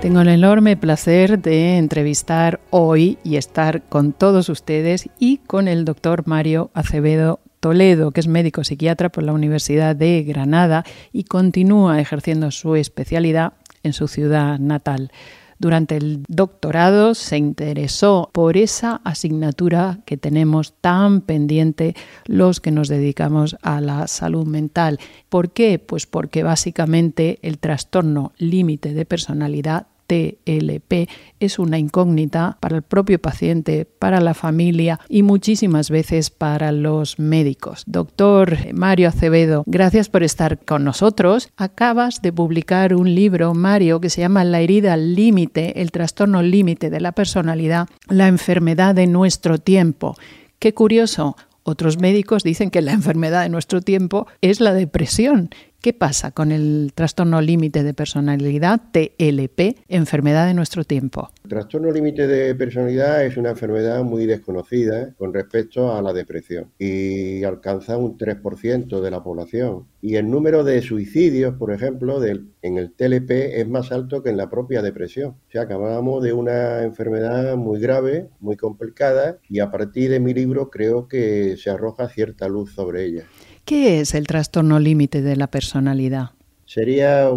Tengo el enorme placer de entrevistar hoy y estar con todos ustedes y con el doctor Mario Acevedo Toledo, que es médico psiquiatra por la Universidad de Granada y continúa ejerciendo su especialidad en su ciudad natal. Durante el doctorado se interesó por esa asignatura que tenemos tan pendiente los que nos dedicamos a la salud mental. ¿Por qué? Pues porque básicamente el trastorno límite de personalidad TLP es una incógnita para el propio paciente, para la familia y muchísimas veces para los médicos. Doctor Mario Acevedo, gracias por estar con nosotros. Acabas de publicar un libro, Mario, que se llama La herida límite, el trastorno límite de la personalidad, la enfermedad de nuestro tiempo. Qué curioso, otros médicos dicen que la enfermedad de nuestro tiempo es la depresión ¿Qué pasa con el trastorno límite de personalidad, TLP, enfermedad de nuestro tiempo? El trastorno límite de personalidad es una enfermedad muy desconocida con respecto a la depresión y alcanza un 3% de la población. Y el número de suicidios, por ejemplo, en el TLP es más alto que en la propia depresión. O sea, acabamos de una enfermedad muy grave, muy complicada y a partir de mi libro creo que se arroja cierta luz sobre ella. ¿Qué es el trastorno límite de la personalidad? Sería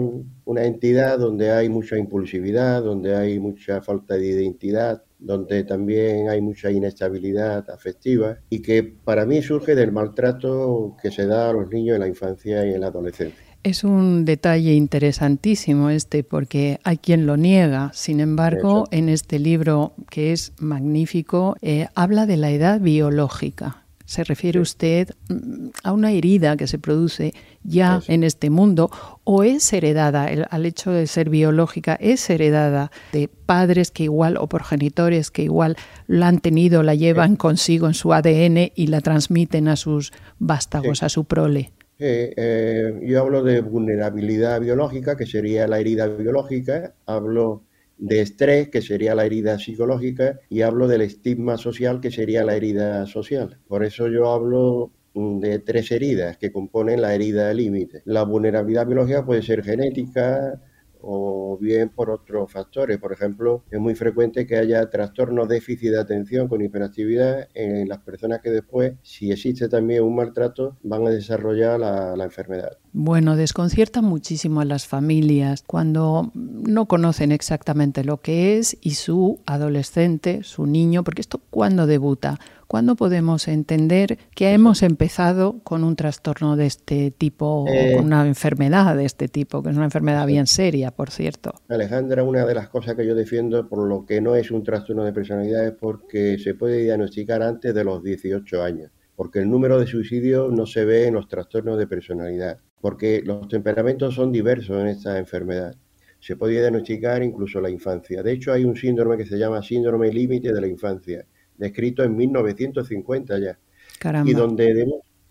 una entidad donde hay mucha impulsividad, donde hay mucha falta de identidad, donde también hay mucha inestabilidad afectiva y que para mí surge del maltrato que se da a los niños en la infancia y en la adolescencia. Es un detalle interesantísimo este porque hay quien lo niega. Sin embargo, en este libro, que es magnífico, eh, habla de la edad biológica ¿Se refiere usted mm, a una herida que se produce ya en este mundo o es heredada, al hecho de ser biológica, es heredada de padres que igual o progenitores que igual la han tenido, la llevan consigo en su ADN y la transmiten a sus vástagos, a su prole? Eh, yo hablo de vulnerabilidad biológica, que sería la herida biológica, hablo de estrés, que sería la herida psicológica, y hablo del estigma social, que sería la herida social. Por eso yo hablo mm, de tres heridas que componen la herida límite. La vulnerabilidad biológica puede ser genética, o bien por otros factores. Por ejemplo, es muy frecuente que haya trastornos déficit de atención con hiperactividad en las personas que después, si existe también un maltrato, van a desarrollar la, la enfermedad. Bueno, desconcierta muchísimo a las familias cuando no conocen exactamente lo que es y su adolescente, su niño, porque esto cuando debuta, ¿Cuándo podemos entender que hemos empezado con un trastorno de este tipo, eh, con una enfermedad de este tipo, que es una enfermedad bien seria, por cierto? Alejandra, una de las cosas que yo defiendo por lo que no es un trastorno de personalidad es porque se puede diagnosticar antes de los 18 años, porque el número de suicidios no se ve en los trastornos de personalidad, porque los temperamentos son diversos en esta enfermedad se puede diagnosticar incluso la infancia. De hecho, hay un síndrome que se llama síndrome límite de la infancia, descrito en 1950 ya. Y donde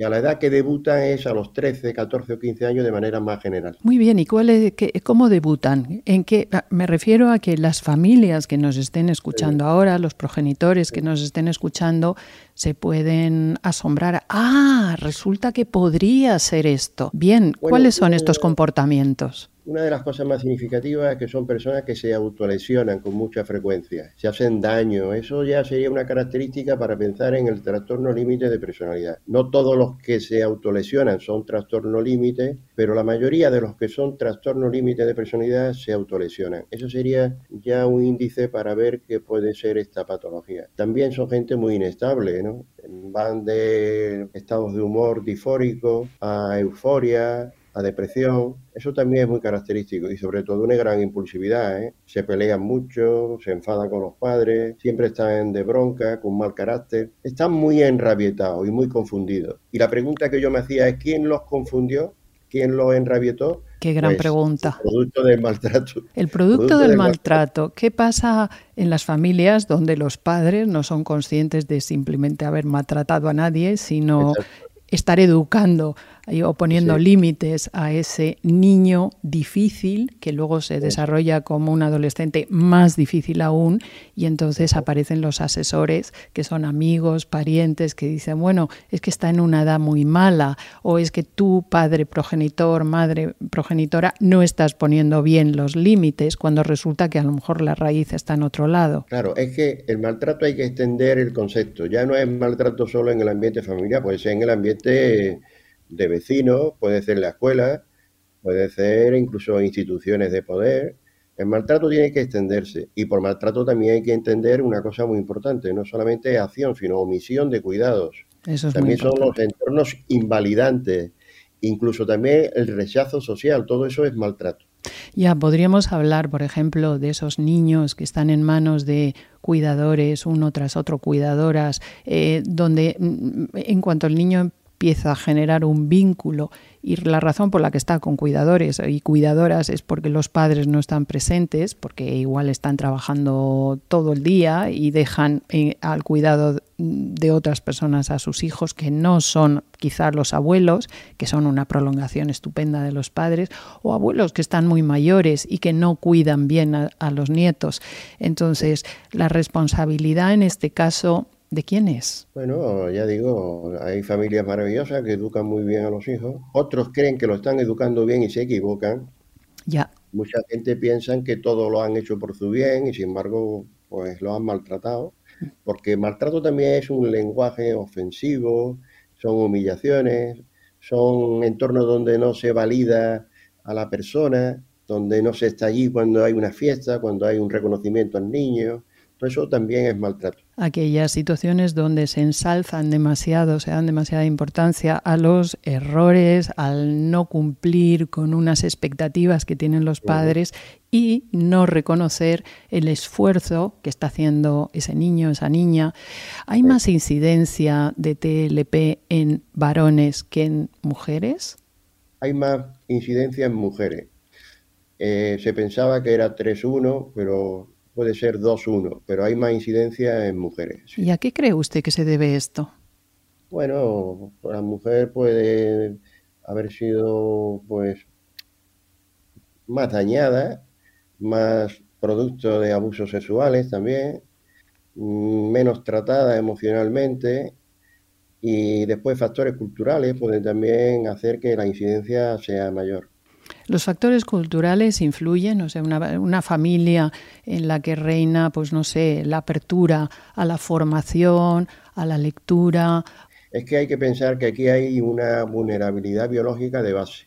a la edad que debutan es a los 13, 14 o 15 años de manera más general. Muy bien, ¿y cuál es, cómo debutan? ¿En qué? Ah, me refiero a que las familias que nos estén escuchando ahora, los progenitores que nos estén escuchando, se pueden asombrar. Ah, resulta que podría ser esto. Bien, ¿cuáles son estos comportamientos? Una de las cosas más significativas es que son personas que se autolesionan con mucha frecuencia, se hacen daño. Eso ya sería una característica para pensar en el trastorno límite de personalidad. No todos los que se autolesionan son trastorno límite, pero la mayoría de los que son trastorno límite de personalidad se autolesionan. Eso sería ya un índice para ver qué puede ser esta patología. También son gente muy inestable, Van de estados de humor difórico a euforia, a depresión, eso también es muy característico y sobre todo una gran impulsividad. ¿eh? Se pelean mucho, se enfadan con los padres, siempre están de bronca, con mal carácter. Están muy enrabietados y muy confundidos. Y la pregunta que yo me hacía es, ¿quién los confundió? ¿Quién los enrabietó? Qué gran pues, pregunta. El producto del maltrato. El producto, del, maltrato. ¿Qué pasa en las familias donde los padres no son conscientes de simplemente haber maltratado a nadie, sino estar educando o poniendo límites a ese niño difícil que luego se desarrolla como un adolescente más difícil aún y entonces aparecen los asesores que son amigos, parientes que dicen, bueno, es que está en una edad muy mala o es que tú, padre progenitor, madre progenitora, no estás poniendo bien los límites cuando resulta que a lo mejor la raíz está en otro lado. Claro, es que el maltrato hay que extender el concepto, ya no es maltrato solo en el ambiente familiar, puede ser en el ambiente de vecinos, puede ser la escuela, puede ser incluso instituciones de poder. El maltrato tiene que extenderse y por maltrato también hay que entender una cosa muy importante, no solamente acción, sino omisión de cuidados. también son los entornos invalidantes, incluso también el rechazo social, todo eso es maltrato. Ya podríamos hablar, por ejemplo, de esos niños que están en manos de cuidadores, uno tras otro, cuidadoras, eh, donde mm, en cuanto el niño empieza a generar un vínculo y la razón por la que está con cuidadores y cuidadoras es porque los padres no están presentes, porque igual están trabajando todo el día y dejan eh, al cuidado de otras personas a sus hijos que no son quizás los abuelos, que son una prolongación estupenda de los padres, o abuelos que están muy mayores y que no cuidan bien a los nietos. Entonces, la responsabilidad en este caso ¿De quién es? Bueno, ya digo, hay familias maravillosas que educan muy bien a los hijos. Otros creen que lo están educando bien y se equivocan. Ya. Mucha gente piensa que todo lo han hecho por su bien y sin embargo, pues lo han maltratado. Porque maltrato también es un lenguaje ofensivo, son humillaciones, son entornos donde no se valida a la persona, donde no se está allí cuando hay una fiesta, cuando hay un reconocimiento al niño eso también es maltrato. Aquellas situaciones donde se ensalzan demasiado, se dan demasiada importancia a los errores, al no cumplir con unas expectativas que tienen los padres y no reconocer el esfuerzo que está haciendo ese niño, esa niña. ¿Hay más incidencia de TLP en varones que en mujeres? Hay más incidencia en mujeres. Eh, se pensaba que era 3-1, pero puede ser 2-1, pero hay más incidencia en mujeres. ¿Y a qué cree usted que se debe esto? Bueno, la mujer puede haber sido pues más dañada, más producto de abusos sexuales también, mm, menos tratada emocionalmente y después factores culturales pueden también hacer que la incidencia sea mayor. Los factores culturales influyen, o sea, una, familia en la que reina, pues no sé, la apertura a la formación, a la lectura. Es que hay que pensar que aquí hay una vulnerabilidad biológica de base,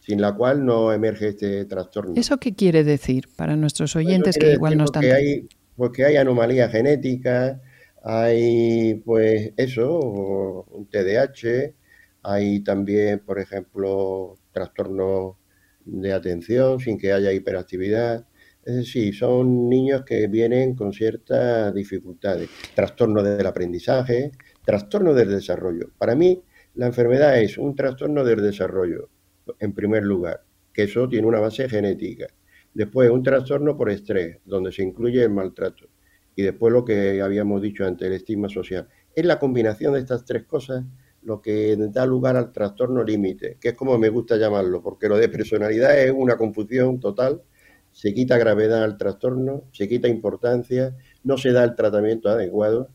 sin la cual no emerge este trastorno. ¿Eso qué quiere decir para nuestros oyentes que igual no están? Hay, porque hay anomalías genéticas, hay pues eso, un TDAH, hay también, por ejemplo, trastornos de atención sin que haya hiperactividad. Es decir, son niños que vienen con ciertas dificultades, trastorno del aprendizaje, trastorno del desarrollo. Para mí, la enfermedad es un trastorno del desarrollo, en primer lugar, que eso tiene una base genética. Después, un trastorno por estrés, donde se incluye el maltrato. Y después lo que habíamos dicho antes, el estigma social. Es la combinación de estas tres cosas lo que da lugar al trastorno límite, que es como me gusta llamarlo, porque lo de personalidad es una confusión total, se quita gravedad al trastorno, se quita importancia, no se da el tratamiento adecuado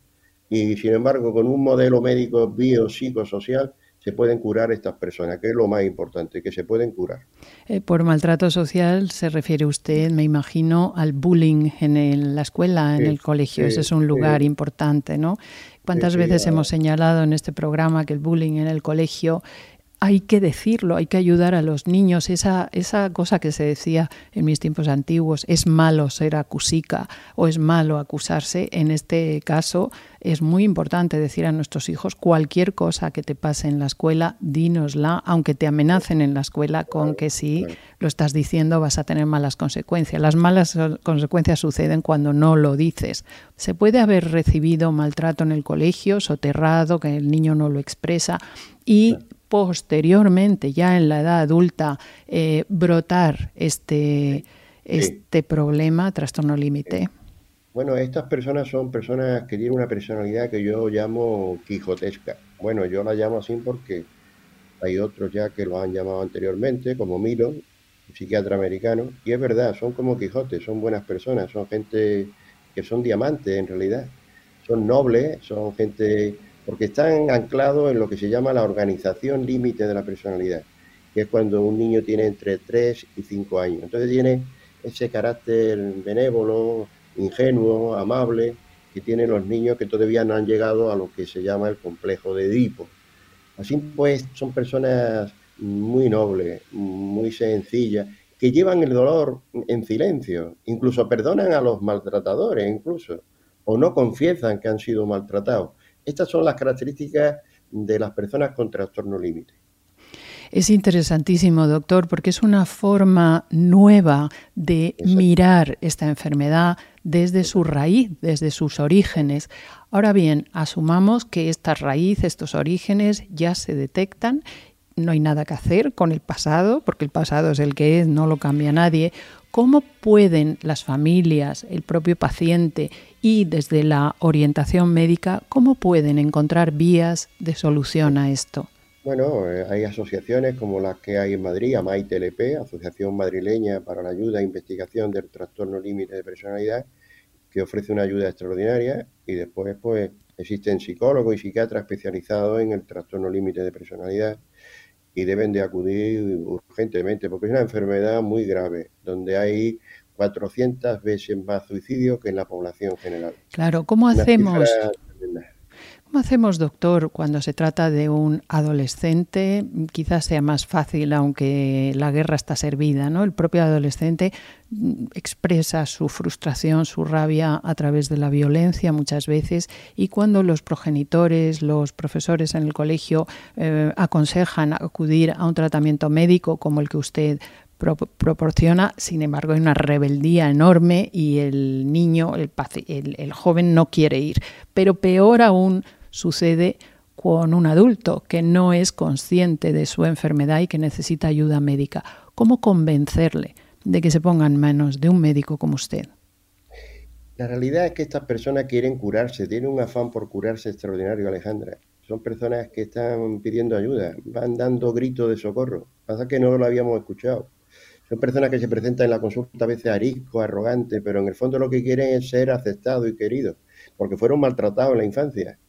y sin embargo con un modelo médico biopsicosocial se pueden curar estas personas, que es lo más importante, que se pueden curar. Eh, por maltrato social se refiere usted, me imagino, al bullying en la escuela, en el colegio. Ese es un lugar importante, ¿no? ¿Cuántas veces hemos señalado en este programa que el bullying en el colegio hay que decirlo, hay que ayudar a los niños. Esa, esa cosa que se decía en mis tiempos antiguos, es malo ser acusica o es malo acusarse, en este caso es muy importante decir a nuestros hijos cualquier cosa que te pase en la escuela, dínosla, aunque te amenacen en la escuela con que si lo estás diciendo vas a tener malas consecuencias. Las malas consecuencias suceden cuando no lo dices. Se puede haber recibido maltrato en el colegio, soterrado, que el niño no lo expresa y posteriormente, ya en la edad adulta, eh, brotar este, este problema, trastorno límite? Bueno, estas personas son personas que tienen una personalidad que yo llamo quijotesca. Bueno, yo la llamo así porque hay otros ya que lo han llamado anteriormente, como Milo, un psiquiatra americano, y es verdad, son como Quijotes, son buenas personas, son gente que son diamantes en realidad, son nobles, son gente porque están anclados en lo que se llama la organización límite de la personalidad, que es cuando un niño tiene entre 3 y 5 años. Entonces tiene ese carácter benévolo, ingenuo, amable, que tienen los niños que todavía no han llegado a lo que se llama el complejo de Edipo. Así pues, son personas muy nobles, muy sencillas, que llevan el dolor en silencio, incluso perdonan a los maltratadores, incluso, o no confiesan que han sido maltratados. Estas son las características de las personas con trastorno límite. Es interesantísimo, doctor, porque es una forma nueva de mirar esta enfermedad desde su raíz, desde sus orígenes. Ahora bien, asumamos que esta raíz, estos orígenes ya se detectan no hay nada que hacer con el pasado, porque el pasado es el que es, no lo cambia nadie. ¿Cómo pueden las familias, el propio paciente y desde la orientación médica, cómo pueden encontrar vías de solución a esto? Bueno, eh, hay asociaciones como las que hay en Madrid, AMAI-TLP, Asociación Madrileña para la Ayuda e Investigación del Trastorno Límite de Personalidad, que ofrece una ayuda extraordinaria y después pues existen psicólogos y psiquiatras especializados en el trastorno límite de personalidad y deben de acudir urgentemente porque es una enfermedad muy grave, donde hay 400 veces más suicidios que en la población general. Claro, ¿cómo hacemos? ¿Cómo hacemos, doctor, cuando se trata de un adolescente? Quizás sea más fácil, aunque la guerra está servida, ¿no? El propio adolescente expresa su frustración, su rabia a través de la violencia muchas veces y cuando los progenitores, los profesores en el colegio eh, aconsejan acudir a un tratamiento médico como el que usted proporciona, sin embargo, hay una rebeldía enorme y el niño, el, el, joven no quiere ir. Pero peor aún sucede con un adulto que no es consciente de su enfermedad y que necesita ayuda médica. ¿Cómo convencerle de que se ponga en manos de un médico como usted? La realidad es que estas personas quieren curarse, tienen un afán por curarse extraordinario, Alejandra. Son personas que están pidiendo ayuda, van dando gritos de socorro. Pasa que no lo habíamos escuchado. Son personas que se presentan en la consulta a veces arisco, arrogante, pero en el fondo lo que quieren es ser aceptados y queridos, porque fueron maltratados en la infancia.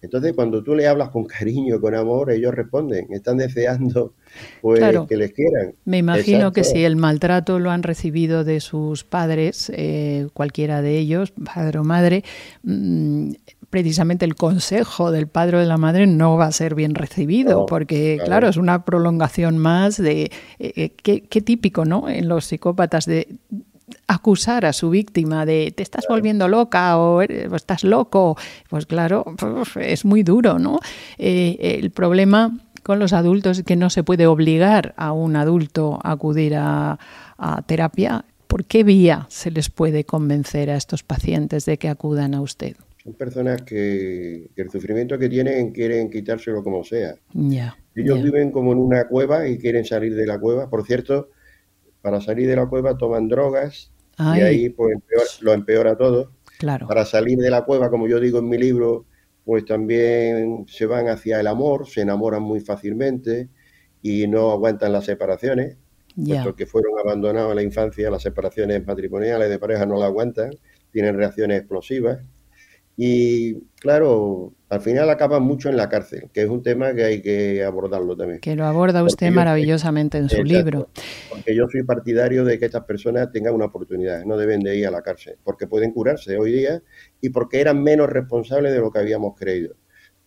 Entonces, cuando tú le hablas con cariño, con amor, ellos responden, están deseando pues, que les quieran. Me imagino que si el maltrato lo han recibido de sus padres, eh, cualquiera de ellos, padre o madre, mm, precisamente el consejo del padre o de la madre no va a ser bien recibido, porque claro. es una prolongación más de eh, eh, qué, típico, ¿no? En los psicópatas de acusar a su víctima de te estás volviendo loca o, estás loco, pues claro, es muy duro, ¿no? Eh, el problema con los adultos es que no se puede obligar a un adulto a acudir a, a terapia. ¿Por qué vía se les puede convencer a estos pacientes de que acudan a usted? Son personas que, el sufrimiento que tienen quieren quitárselo como sea. Ellos viven como en una cueva y quieren salir de la cueva. Por cierto, para salir de la cueva toman drogas y ahí pues lo empeora todo. Claro. Para salir de la cueva, como yo digo en mi libro, pues también se van hacia el amor, se enamoran muy fácilmente y no aguantan las separaciones, puesto que fueron abandonados en la infancia, las separaciones matrimoniales de pareja no la aguantan, tienen reacciones explosivas y claro, al final acaban mucho en la cárcel, que es un tema que hay que abordarlo también. Que lo aborda usted maravillosamente en su libro. Porque yo soy partidario de que estas personas tengan una oportunidad, no deben de ir a la cárcel, porque pueden curarse hoy día y porque eran menos responsables de lo que habíamos creído.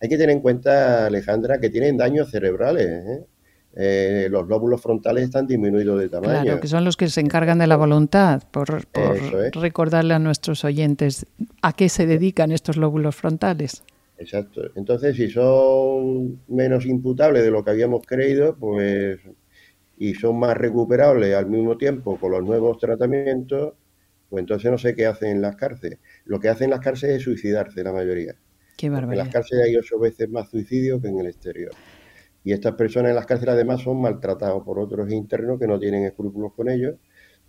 Hay que tener en cuenta, Alejandra, que tienen daños cerebrales. ¿eh? Eh, los lóbulos frontales están disminuidos de tamaño. Claro, que son los que se encargan de la voluntad, por, recordarle a nuestros oyentes a qué se dedican estos lóbulos frontales. Exacto. Entonces, si son menos imputables de lo que habíamos creído, pues y son más recuperables al mismo tiempo con los nuevos tratamientos, pues entonces no sé qué hacen en las cárceles. Lo que hacen en las cárceles es suicidarse, la mayoría. Qué barbaridad. En las cárceles hay ocho veces más suicidios que en el exterior. Y estas personas en las cárceles además son maltratados por otros internos que no tienen escrúpulos con ellos.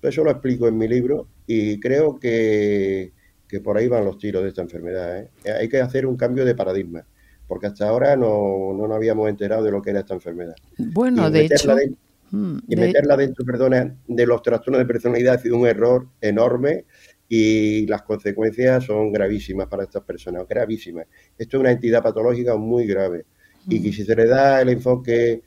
eso lo explico en mi libro y creo que que por ahí van los tiros de esta enfermedad. ¿eh? Hay que hacer un cambio de paradigma, porque hasta ahora no, no nos habíamos enterado de lo que era esta enfermedad. Bueno, de hecho... Mm, y meterla dentro, perdona, de los trastornos de personalidad ha sido un error enorme y las consecuencias son gravísimas para estas personas, gravísimas. Esto es una entidad patológica muy grave y que si se le da el enfoque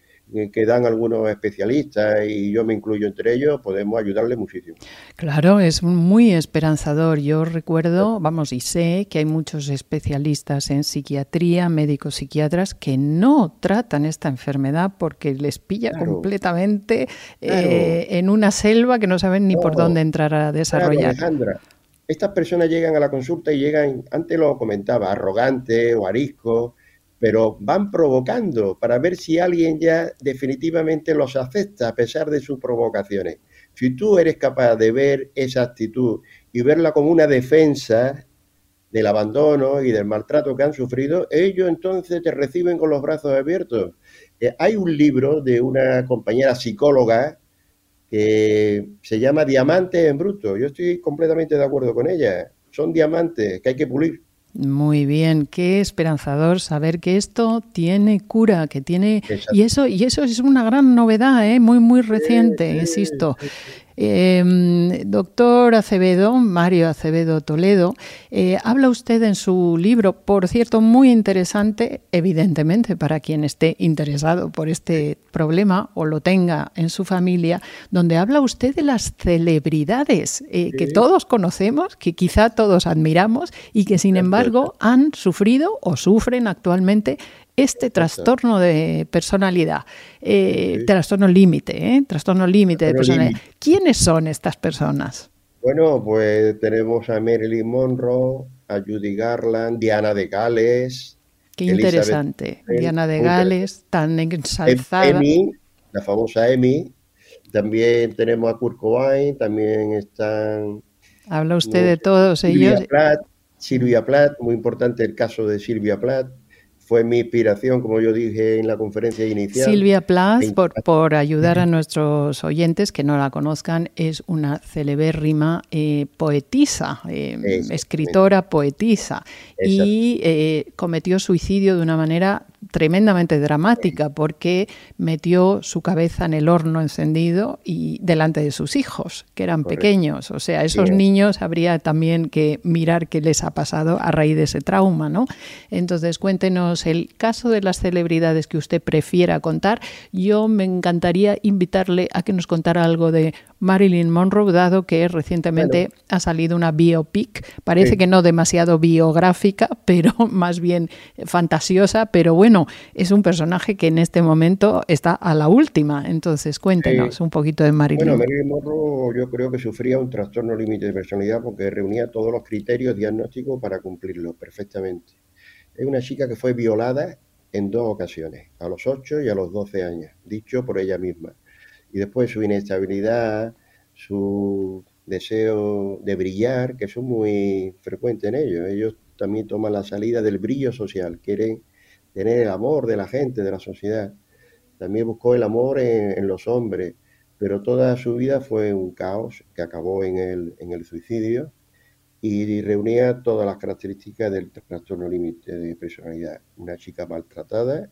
que dan algunos especialistas y yo me incluyo entre ellos, podemos ayudarle muchísimo. Claro, es muy esperanzador. Yo recuerdo, vamos, y sé que hay muchos especialistas en psiquiatría, médicos psiquiatras, que no tratan esta enfermedad porque les pilla completamente eh, en una selva que no saben ni por dónde entrar a desarrollar. Alejandra, estas personas llegan a la consulta y llegan, antes lo comentaba, arrogante o arisco pero van provocando para ver si alguien ya definitivamente los acepta a pesar de sus provocaciones. Si tú eres capaz de ver esa actitud y verla como una defensa del abandono y del maltrato que han sufrido, ellos entonces te reciben con los brazos abiertos. Eh, hay un libro de una compañera psicóloga que se llama Diamantes en Bruto. Yo estoy completamente de acuerdo con ella. Son diamantes que hay que pulir. Muy bien, qué esperanzador saber que esto tiene cura, que tiene y eso y eso es una gran novedad, ¿eh? muy muy reciente, insisto. Eh, doctor Acevedo, Mario Acevedo Toledo, eh, habla usted en su libro, por cierto, muy interesante, evidentemente, para quien esté interesado por este problema o lo tenga en su familia, donde habla usted de las celebridades eh, que todos conocemos, que quizá todos admiramos y que, sin embargo, han sufrido o sufren actualmente este trastorno de personalidad, eh, trastorno límite, ¿eh? trastorno límite de personalidad. ¿Quiénes son estas personas? Bueno, pues tenemos a Marilyn Monroe, a Judy Garland, Diana de Gales. Qué interesante. Diana de Gales, tan ensalzada. Emmy, la famosa Emmy. También tenemos a Kurt Cobain, también están... Habla usted de todos ellos. Plath, Silvia Plath, muy importante el caso de Silvia Plath fue mi inspiración, como yo dije en la conferencia inicial. Silvia Plath, por, por ayudar a nuestros oyentes que no la conozcan, es una celebérrima eh, poetisa, eh, escritora, poetisa, y eh, cometió suicidio de una manera tremendamente dramática porque metió su cabeza en el horno encendido y delante de sus hijos, que eran pequeños. O sea, esos niños habría también que mirar qué les ha pasado a raíz de ese trauma, ¿no? Entonces, cuéntenos el caso de las celebridades que usted prefiera contar. Yo me encantaría invitarle a que nos contara algo de Marilyn Monroe, dado que recientemente ha salido una biopic, parece que no demasiado biográfica, pero más bien fantasiosa, pero bueno, es un personaje que en este momento está a la última, entonces cuéntenos un poquito de Marilyn. Bueno, Marilyn Monroe yo creo que sufría un trastorno límite de personalidad porque reunía todos los criterios diagnósticos para cumplirlo perfectamente. Es una chica que fue violada en dos ocasiones, a los 8 y a los 12 años, dicho por ella misma y después su inestabilidad, su deseo de brillar, que son muy frecuentes en ellos. Ellos también toman la salida del brillo social, quieren tener el amor de la gente, de la sociedad. También buscó el amor en, los hombres, pero toda su vida fue un caos que acabó en el, en el suicidio y reunía todas las características del trastorno límite de personalidad. Una chica maltratada,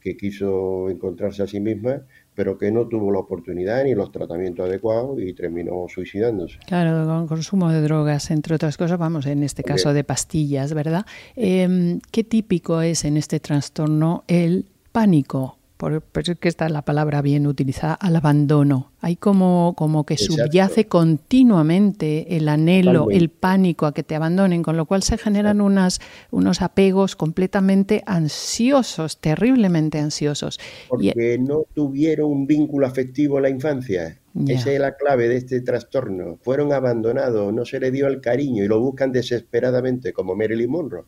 que quiso encontrarse a sí misma, pero que no tuvo la oportunidad ni los tratamientos adecuados y terminó suicidándose. Claro, con consumo de drogas, entre otras cosas, vamos, en este caso de pastillas, ¿verdad? Em, ¿Qué típico es en este trastorno el pánico? Por, es que está la palabra bien utilizada, al abandono. Hay como, como que subyace continuamente el anhelo, el pánico a que te abandonen, con lo cual se generan unas, unos apegos completamente ansiosos, terriblemente ansiosos. Porque no tuvieron un vínculo afectivo en la infancia. Esa es la clave de este trastorno. Fueron abandonados, no se le dio el cariño y lo buscan desesperadamente, como Marilyn Monroe,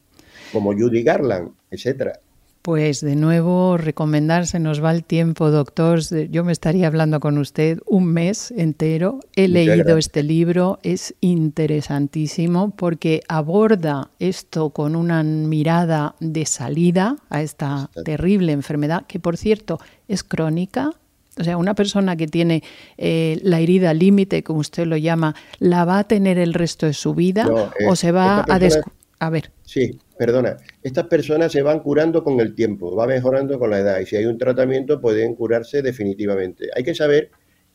como Judy Garland, etcétera. Pues de nuevo recomendarse, nos va el tiempo, doctor. Yo me estaría hablando con usted un mes entero. He leído este libro, es interesantísimo porque aborda esto con una mirada de salida a esta terrible enfermedad, que por cierto es crónica, o sea, una persona que tiene eh, la herida límite, como usted lo llama, ¿la va a tener el resto de su vida o se va a... A ver. Sí, perdona, estas personas se van curando con el tiempo, va mejorando con la edad y si hay un tratamiento pueden curarse definitivamente. Hay que saber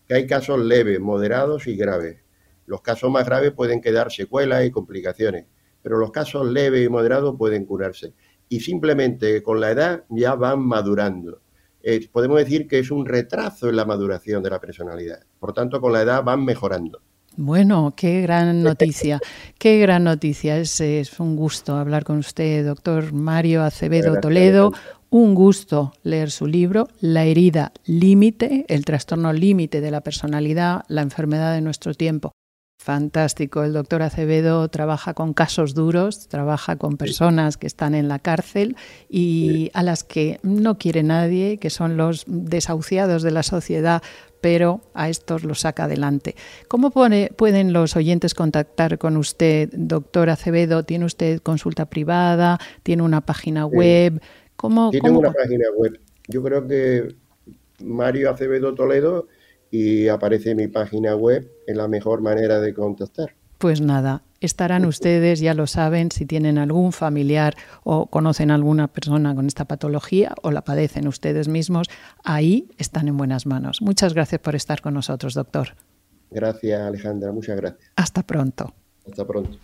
que hay casos leves, moderados y graves. Los casos más graves pueden quedar secuelas y complicaciones, pero los casos leves y moderados pueden curarse. Y simplemente con la edad ya van madurando. podemos decir que es un retraso en la maduración de la personalidad. Por tanto, con la edad van mejorando. Bueno, qué gran noticia, qué gran noticia. Es, es, un gusto hablar con usted, doctor Mario Acevedo Toledo. Un gusto leer su libro, La herida límite, el trastorno límite de la personalidad, la enfermedad de nuestro tiempo. Fantástico. El doctor Acevedo trabaja con casos duros, trabaja con personas que están en la cárcel y a las que no quiere nadie, que son los desahuciados de la sociedad pero a estos los saca adelante. ¿Cómo pueden los oyentes contactar con usted, doctor Acevedo? ¿Tiene usted consulta privada? ¿Tiene una página web? ¿Cómo, Tiene una página web. Yo creo que Mario Acevedo Toledo y aparece mi página web en la mejor manera de contactar. Pues nada, estarán ustedes, ya lo saben, si tienen algún familiar o conocen alguna persona con esta patología o la padecen ustedes mismos, ahí están en buenas manos. Muchas gracias por estar con nosotros, doctor. Gracias, Alejandra, muchas gracias. Hasta pronto. Hasta pronto.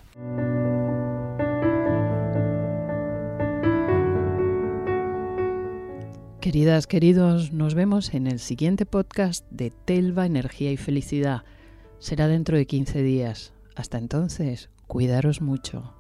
Queridas, queridos, nos vemos en el siguiente podcast de Telva, Energía y Felicidad. Será dentro de 15 días. Hasta entonces, cuidaros mucho.